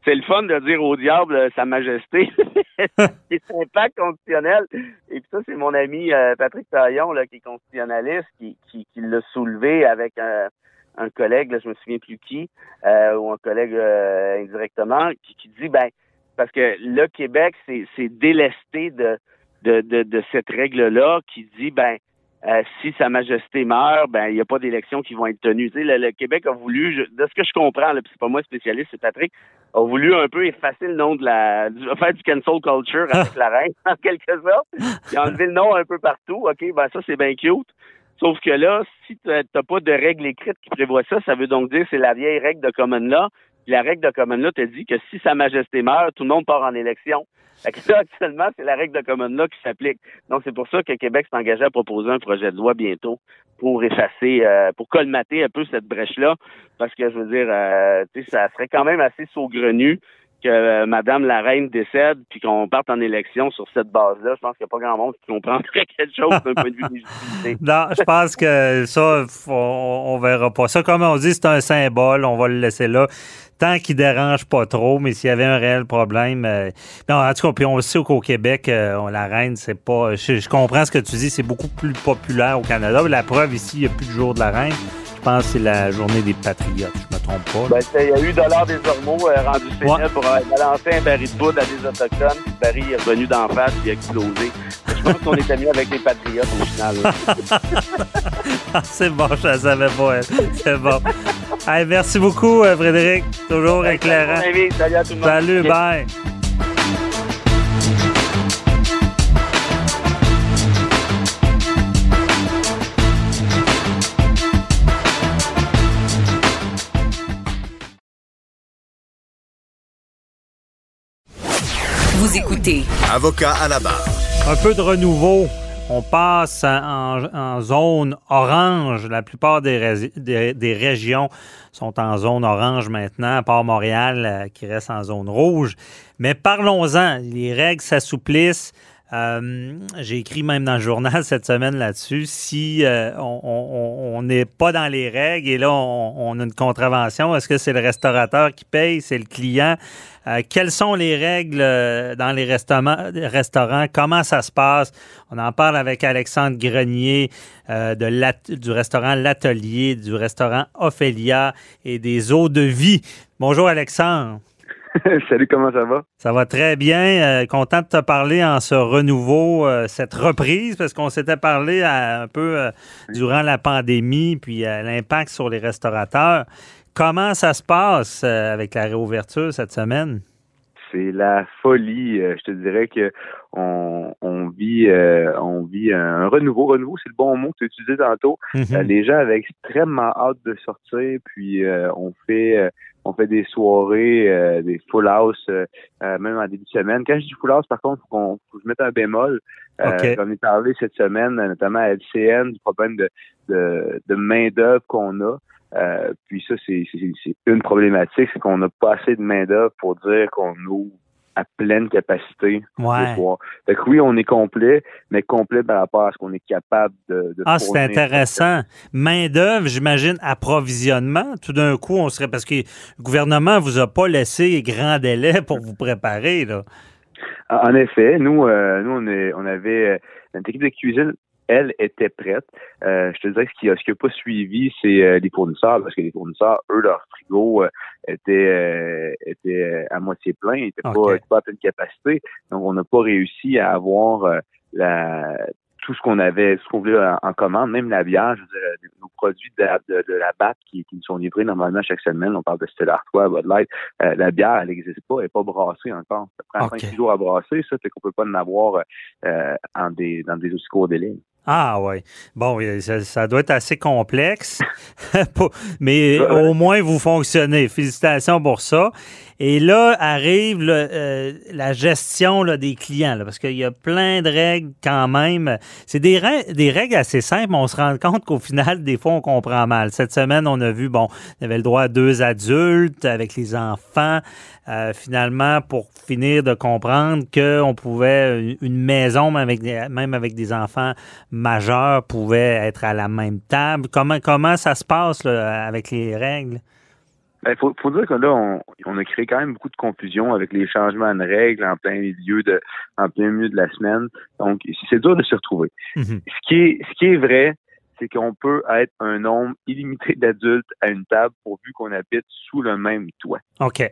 c'est le fun de dire au diable euh, Sa Majesté. c'est un impact constitutionnel. Et puis ça, c'est mon ami euh, Patrick Taillon, là, qui est constitutionnaliste, qui, qui, qui l'a soulevé avec un, un collègue, là, je me souviens plus qui, euh, ou un collègue euh, indirectement, qui, qui dit, ben, parce que le Québec, c'est c'est délesté de, de, de, de cette règle-là qui dit, ben, euh, si Sa Majesté meurt, ben il n'y a pas d'élections qui vont être tenues. Tu sais, le, le Québec a voulu, je- de ce que je comprends, là, c'est pas moi spécialiste, c'est Patrick, a voulu un peu effacer le nom de la, du, faire du cancel culture avec la reine, en quelque sorte. A enlevé le nom un peu partout. Ok, ben ça c'est bien cute. Sauf que là, si tu n'as pas de règle écrite qui prévoit ça, ça veut donc dire c'est la vieille règle de common law. La règle de common law te dit que si Sa Majesté meurt, tout le monde part en élection. Fait que actuellement, c'est la règle de common law qui s'applique. Donc, c'est pour ça que Québec s'est engagé à proposer un projet de loi bientôt pour effacer, euh, pour colmater un peu cette brèche-là. Parce que, je veux dire, euh, ça serait quand même assez saugrenu que euh, Madame la Reine décède puis qu'on parte en élection sur cette base-là. Je pense qu'il n'y a pas grand monde qui comprendrait quelque chose d'un point de vue légitimité. Non, je pense que ça, on, on verra pas. Ça, comme on dit, c'est un symbole. On va le laisser là. Tant qu'il dérange pas trop, mais s'il y avait un réel problème. euh, non, en tout cas, puis on sait qu'au Québec, euh, la reine, c'est pas. Je, je comprends ce que tu dis, c'est beaucoup plus populaire au Canada. La preuve ici, il n'y a plus de jour de la reine. Je pense que c'est la journée des patriotes. Je me trompe pas. Ben, il y a eu Dollar des Ormeaux euh, rendu célèbre pour euh, balancer un baril de poudre à des Autochtones. Puis le baril est revenu d'en face puis a explosé. Je pense qu'on était mieux avec les patriotes au final. là. c'est bon, je la savais pas, elle. C'est bon. Hey, merci beaucoup, euh, Frédéric. Toujours éclairant. Bon, ami, Salut à tout le monde. Salut, bye. Vous écoutez Avocat à la barre. Un peu de renouveau. On passe en, en zone orange. La plupart des, ré- des- des régions sont en zone orange maintenant, à part Montréal euh, qui reste en zone rouge. Mais parlons-en. Les règles s'assouplissent. Euh, J'ai écrit même dans le journal cette semaine là-dessus. Si euh, on- n'est pas dans les règles et là on, a une contravention, est-ce que c'est le restaurateur qui paye, c'est le client? Euh, quelles sont les règles dans les restaurants? Comment ça se passe? On en parle avec Alexandre Grenier de du restaurant L'Atelier, du restaurant Ophélia et des eaux de vie. Bonjour Alexandre. Salut, comment ça va? Ça va très bien. Euh, content de te parler en ce renouveau, euh, cette reprise, parce qu'on s'était parlé à- un peu euh, durant la pandémie, puis euh, l'impact sur les restaurateurs. Comment ça se passe euh, avec la réouverture cette semaine? C'est la folie. Euh, je te dirais que on, on vit euh, on vit un renouveau. Renouveau, c'est le bon mot que tu as utilisé tantôt. Euh, les gens avaient extrêmement hâte de sortir, puis euh, on fait euh, on fait des soirées, euh, des full house, euh, euh, même en début de semaine. Quand je dis full house, par contre, faut qu'on faut que je mette un bémol. Euh. J'en ai parlé cette semaine, notamment à LCN, du problème de, de, de main-d'œuvre qu'on a. Euh, puis ça, c'est une problématique, c'est qu'on n'a pas assez de main-d'œuvre pour dire qu'on ouvre à pleine capacité Ouais. le soir. Fait que oui, on est complet, mais complet par rapport à ce qu'on est capable de, de Ah, c'est intéressant. Main-d'œuvre, j'imagine, approvisionnement. Tout d'un coup, on serait. Parce que le gouvernement vous a pas laissé grand délai pour vous préparer, là. En effet, nous, euh, nous on, est, on avait euh, notre équipe de cuisine, elle était prête. Euh, je te dirais que ce qui a, ce qui a pas suivi, c'est euh, les fournisseurs, parce que les fournisseurs, eux, leur frigo euh, était, euh, était euh, à moitié plein, était OK. pas, pas à pleine capacité. Donc, on n'a pas réussi à avoir euh, la tout ce qu'on avait, ce qu'on voulait en, commande, même la bière, je veux dire, nos produits de la, de, la qui, qui, nous sont livrés normalement chaque semaine, on parle de Stella Artois, Bud Light, la bière, elle n'existe pas, elle n'est pas brassée encore. Ça prend okay. 5 jours à brasser, ça fait qu'on peut pas en avoir en des, dans des aussi courts délais. Ah oui. Bon, ça, doit être assez complexe, mais au moins vous fonctionnez. Félicitations pour ça. Et là arrive euh, la gestion là, des clients, parce qu'il y a plein de règles quand même. C'est des, des règles assez simples, mais on se rend compte qu'au final, des fois, on comprend mal. Cette semaine, on a vu, bon, y avait le droit à deux adultes avec les enfants. Euh, finalement, pour finir de comprendre qu'on pouvait, une maison, même avec, des, même avec des enfants majeurs, pouvait être à la même table. Comment, comment ça se passe là, avec les règles? Il ben, faut, faut, dire que là, on, on, a créé quand même beaucoup de confusion avec les changements de règles en plein milieu de, en plein milieu de la semaine. Donc, c'est dur de se retrouver. Mm-hmm. Ce qui est, ce qui est vrai, c'est qu'on peut être un nombre illimité d'adultes à une table pourvu qu'on habite sous le même toit. OK.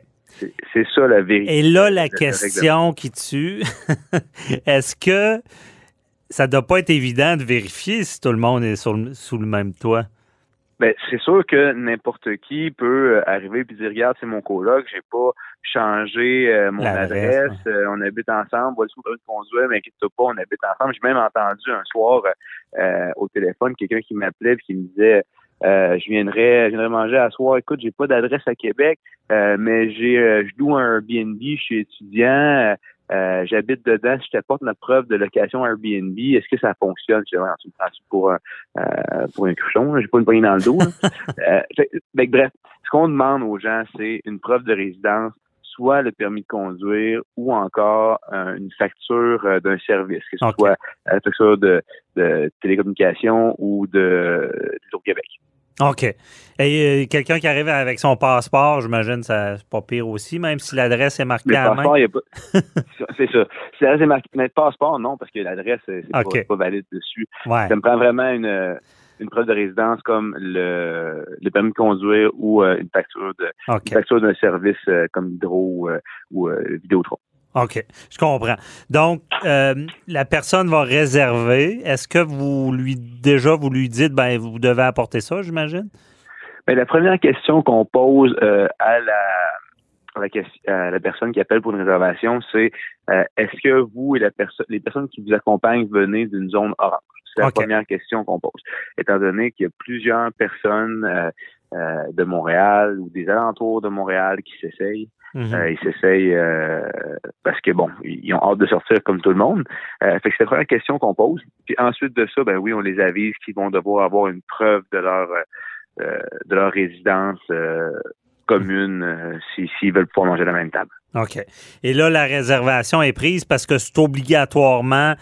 C'est ça la vérité. Et là, la question qui tue, est-ce que ça doit pas être évident de vérifier si tout le monde est sous le même toit? Ben, c'est sûr que n'importe qui peut euh, arriver et dire regarde, c'est mon coloc, j'ai pas changé euh, mon adresse, euh, on habite ensemble, voilà le de conduire, mais inquiète pas, on habite ensemble. J'ai même entendu un soir au téléphone quelqu'un qui m'appelait et qui me disait je viendrais, je viendrais manger à soir. Écoute, j'ai pas d'adresse à Québec, mais j'ai, je loue un Airbnb, je suis étudiant. Euh, j'habite dedans, si je t'apporte notre preuve de location Airbnb, est-ce que ça fonctionne? Tu me prends pour, un, euh, pour un cruchon, j'ai pas une poignée dans le dos. euh, bref, ce qu'on demande aux gens, c'est une preuve de résidence, soit le permis de conduire ou encore euh, une facture d'un service, que ce soit une facture de, de télécommunication ou de, de québec OK. Et euh, quelqu'un qui arrive avec son passeport, j'imagine ça c'est pas pire aussi, même si l'adresse est marquée à main. c'est ça. Si l'adresse est marquée, mais le passeport, non, parce que l'adresse, c'est pas, valide dessus. Ça me prend vraiment une, une preuve de résidence comme le, le permis de conduire ou euh, une facture de facture d'un service euh, comme Hydro ou, ou Vidéotron. OK, je comprends. Donc, euh, la personne va réserver. Est-ce que vous lui déjà vous lui dites ben vous devez apporter ça, j'imagine? Bien, la première question qu'on pose euh, à la à la, personne qui appelle pour une réservation, c'est euh, est-ce que vous et la personne les personnes qui vous accompagnent venez d'une zone orange? C'est la première question qu'on pose. Étant donné qu'il y a plusieurs personnes de Montréal ou des alentours de Montréal qui s'essayent, Mm-hmm. Euh, ils s'essayent euh, parce que bon, ils ont hâte de sortir comme tout le monde. Euh, fait que c'est la première question qu'on pose. Puis ensuite de ça, ben oui, on les avise qu'ils vont devoir avoir une preuve de leur de leur résidence commune s'ils veulent pouvoir manger à la même table. OK. Et là, la réservation est prise parce que c'est obligatoirement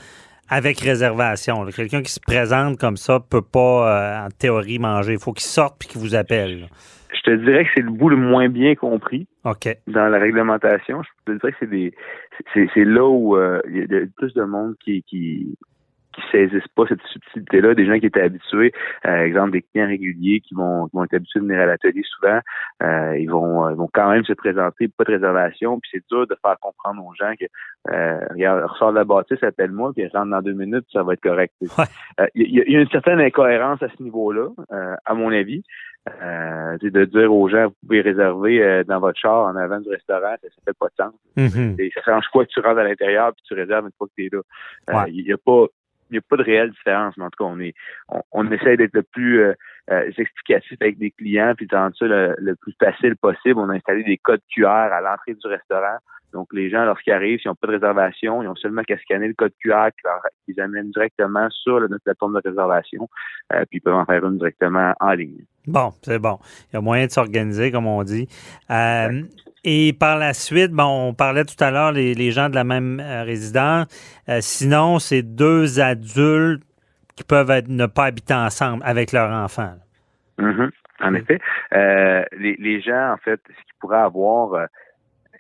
avec réservation. Quelqu'un qui se présente comme ça peut pas, en théorie, manger. Il faut qu'il sorte puis qu'il vous appelle. Je te dirais que c'est le bout le moins bien compris dans la réglementation. Je te dirais que c'est des c'est là où euh, il y a plus de monde qui, qui qui saisissent pas cette subtilité-là, des gens qui étaient habitués, par euh, exemple des clients réguliers qui vont, qui vont être habitués de venir à l'atelier souvent, euh, ils vont ils vont quand même se présenter, pas de réservation, puis c'est dur de faire comprendre aux gens que euh, regarde, ressort de la bâtisse, appelle-moi, puis rentre dans deux minutes, ça va être correct. Il y, y, a une certaine incohérence à ce niveau-là, à mon avis. Euh, de dire aux gens, vous pouvez réserver euh, dans votre char en avant du restaurant, ça, ne fait pas de sens. Mm-hmm. ça change quoi que tu rentres à l'intérieur puis tu réserves une fois que tu es là. Euh, il n'y a pas n'y a pas de réelle différence, mais en tout cas, on est on, essaie d'être le plus euh, explicatif avec des clients, puis de rendre ça le, le, plus facile possible. On a installé des codes QR à l'entrée du restaurant donc, les gens, lorsqu'ils arrivent, s'ils n'ont pas de réservation, ils ont seulement qu'à scanner le code QR qui, les amène directement sur notre plateforme de réservation, euh, puis ils peuvent en faire une directement en ligne. Bon, c'est bon. Il y a moyen de s'organiser, comme on dit. Euh, et par la suite, bon, on parlait tout à l'heure, les, gens de la même euh, résidence. sinon, c'est deux adultes qui peuvent être, ne pas habiter ensemble avec leur enfant. Mm-hmm. En effet. Les, les, gens, en fait, ce qu'ils pourraient avoir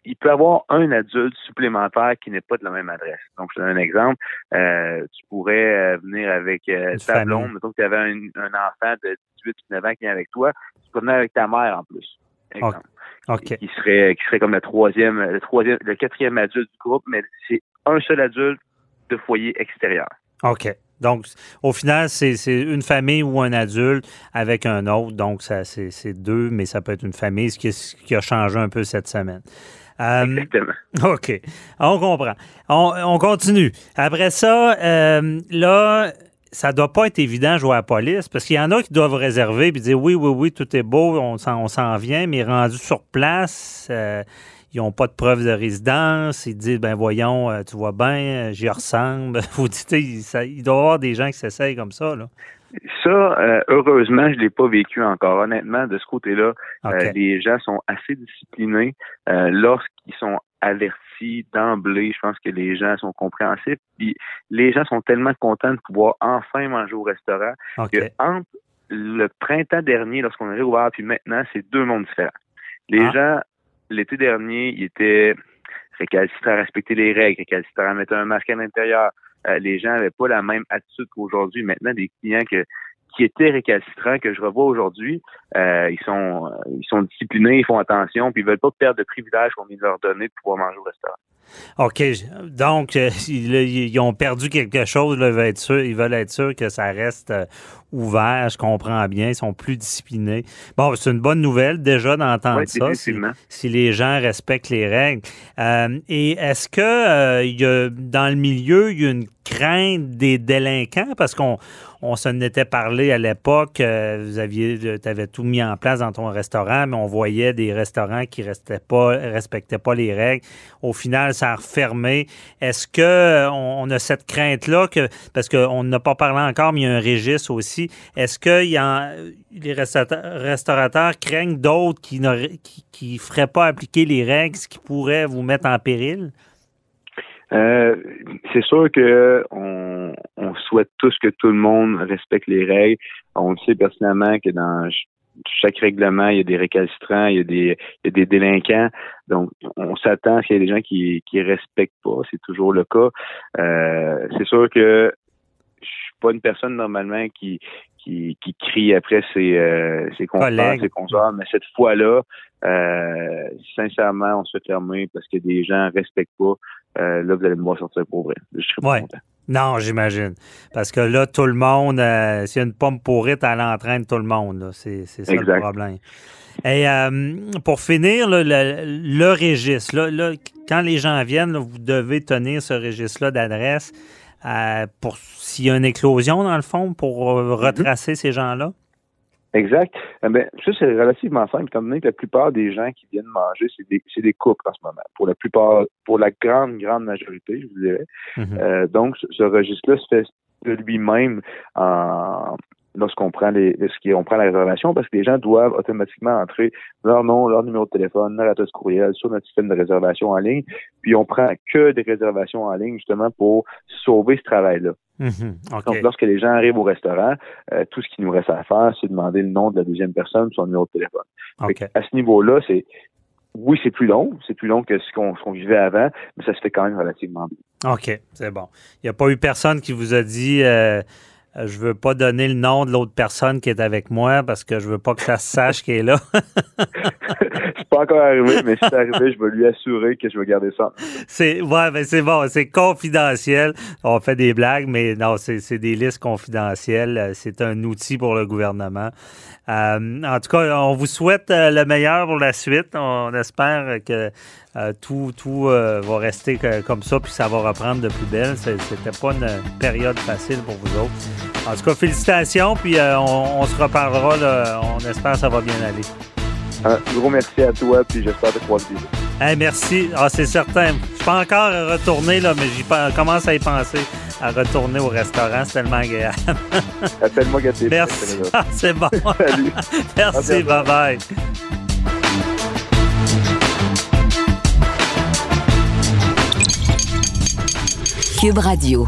il peut avoir un adulte supplémentaire qui n'est pas de la même adresse. Donc, je donne un exemple. Euh, tu pourrais euh, venir avec euh, ta blonde, mettons que tu avais un, enfant de 18 19 ans qui vient avec toi, tu peux venir avec ta mère en plus. Exemple. Qui serait qui serait comme le troisième, le troisième, le quatrième adulte du groupe, mais c'est un seul adulte de foyer extérieur. OK. Donc, au final, c'est une famille ou un adulte avec un autre. Donc, c'est deux, mais ça peut être une famille, ce qui, a changé un peu cette semaine. Euh, Exactement. OK. On comprend. On, continue. Après ça, euh, là, ça doit pas être évident de jouer à la police parce qu'il y en a qui doivent réserver et dire oui, oui, oui, tout est beau, on s'en vient, mais rendu sur place, euh, ils n'ont pas de preuve de résidence. Ils disent, ben voyons, tu vois bien, j'y ressemble. Vous dites, il, il doit y avoir des gens qui s'essayent comme ça. Là. Ça, euh, heureusement, je ne l'ai pas vécu encore. Honnêtement, de ce côté-là, les gens sont assez disciplinés lorsqu'ils sont avertis d'emblée. Je pense que les gens sont compréhensifs. Puis les gens sont tellement contents de pouvoir enfin manger au restaurant que entre le printemps dernier, lorsqu'on a réouvert, puis maintenant, c'est deux mondes différents. Les ah. gens l'été dernier, il était récalcitrant à respecter les règles, récalcitrant à mettre un masque à l'intérieur. Euh, les gens n'avaient pas la même attitude qu'aujourd'hui. Maintenant, des clients qui étaient récalcitrants que je revois aujourd'hui, euh, ils sont ils sont disciplinés, ils font attention, puis ils veulent pas perdre de privilèges qu'on vient de leur donner de pouvoir manger au restaurant. OK. Donc, euh, ils, ont perdu quelque chose. ils, veulent être sûrs, ils veulent être sûrs que ça reste euh, ouvert. Je comprends bien. Ils sont plus disciplinés. Bon, c'est une bonne nouvelle déjà d'entendre ça. Si, les gens respectent les règles. Euh, et est-ce que il y a, dans le milieu, il y a une crainte des délinquants? Parce qu'on on s'en était parlé à l'époque. vous aviez, avais tout mis en place dans ton restaurant, mais on voyait des restaurants qui restaient pas, respectaient pas les règles. Au final, ça a refermé. Est-ce que euh, on, a cette crainte-là que, parce qu'on n'a pas parlé encore, mais il y a un registre aussi. Est-ce que y les restaurateurs craignent d'autres qui ne qui, feraient pas appliquer les règles, ce qui pourrait vous mettre en péril? Euh, c'est sûr que on, souhaite tous que tout le monde respecte les règles. On sait personnellement que dans chaque règlement, il y a des récalcitrants, il y a des, il y a des délinquants. Donc, on s'attend à ce qu'il y ait des gens qui qui respectent pas. C'est toujours le cas. Euh, c'est sûr que pas une personne normalement qui qui, qui crie après ses, euh, ses confrères, ses consorts, mais cette fois-là, euh, sincèrement, on se fait fermer parce que des gens respectent pas. Euh, là, vous allez me voir sortir pour vrai. Je serais pas content. Non, j'imagine. Parce que là, tout le monde, euh, s'il y a une pomme pourrite, elle entraîne tout le monde. C'est ça le problème. Et euh, pour finir, le, registre, là, quand les gens viennent, vous devez tenir ce registre-là d'adresse euh, pour s'il y a une éclosion, dans le fond, pour mm-hmm. retracer ces gens-là? Exact. Eh ben, ça, c'est relativement simple, étant donné que la plupart des gens qui viennent manger, c'est des, c'est des couples en ce moment. Pour la plupart, pour la grande, grande majorité, je vous dirais. Mhm. euh, donc, ce registre-là se fait de lui-même en, lorsqu'on prend les, on prend la réservation parce que les gens doivent automatiquement entrer leur nom, leur numéro de téléphone, leur adresse courriel sur notre système de réservation en ligne. Puis on prend que des réservations en ligne justement pour sauver ce travail-là. Mhm. Donc, lorsque les gens arrivent au restaurant, euh, tout ce qu'il nous reste à faire, c'est demander le nom de la deuxième personne, son numéro de téléphone. À ce niveau-là, c'est oui, c'est plus long, c'est plus long que ce qu'on vivait avant, mais ça se fait quand même relativement bien. OK, c'est bon. Il n'y a pas eu personne qui vous a dit euh, je veux pas donner le nom de l'autre personne qui est avec moi parce que je veux pas que ça se sache qu'il est là. c'est pas encore arrivé, mais si c'est arrivé, je vais lui assurer que je vais garder ça. C'est ouais, mais c'est bon, c'est confidentiel. On fait des blagues, mais non, c'est des listes confidentielles. C'est un outil pour le gouvernement. Euh, en tout cas, on vous souhaite euh, le meilleur pour la suite. On espère que euh, tout, tout va rester comme ça, puis ça va reprendre de plus belle. C'était pas une période facile pour vous autres. En tout cas, félicitations, puis on, se reparlera. on espère que ça va bien aller. Un gros merci à toi, puis j'espère te croiser. Hey, merci. Ah, c'est certain. Je suis pas encore retourner, là, mais j'y commence à y penser, à retourner au restaurant. C'est tellement agréable. Appelle-moi Merci. Ah, c'est bon. Salut. merci. Bye-bye. Cube Radio.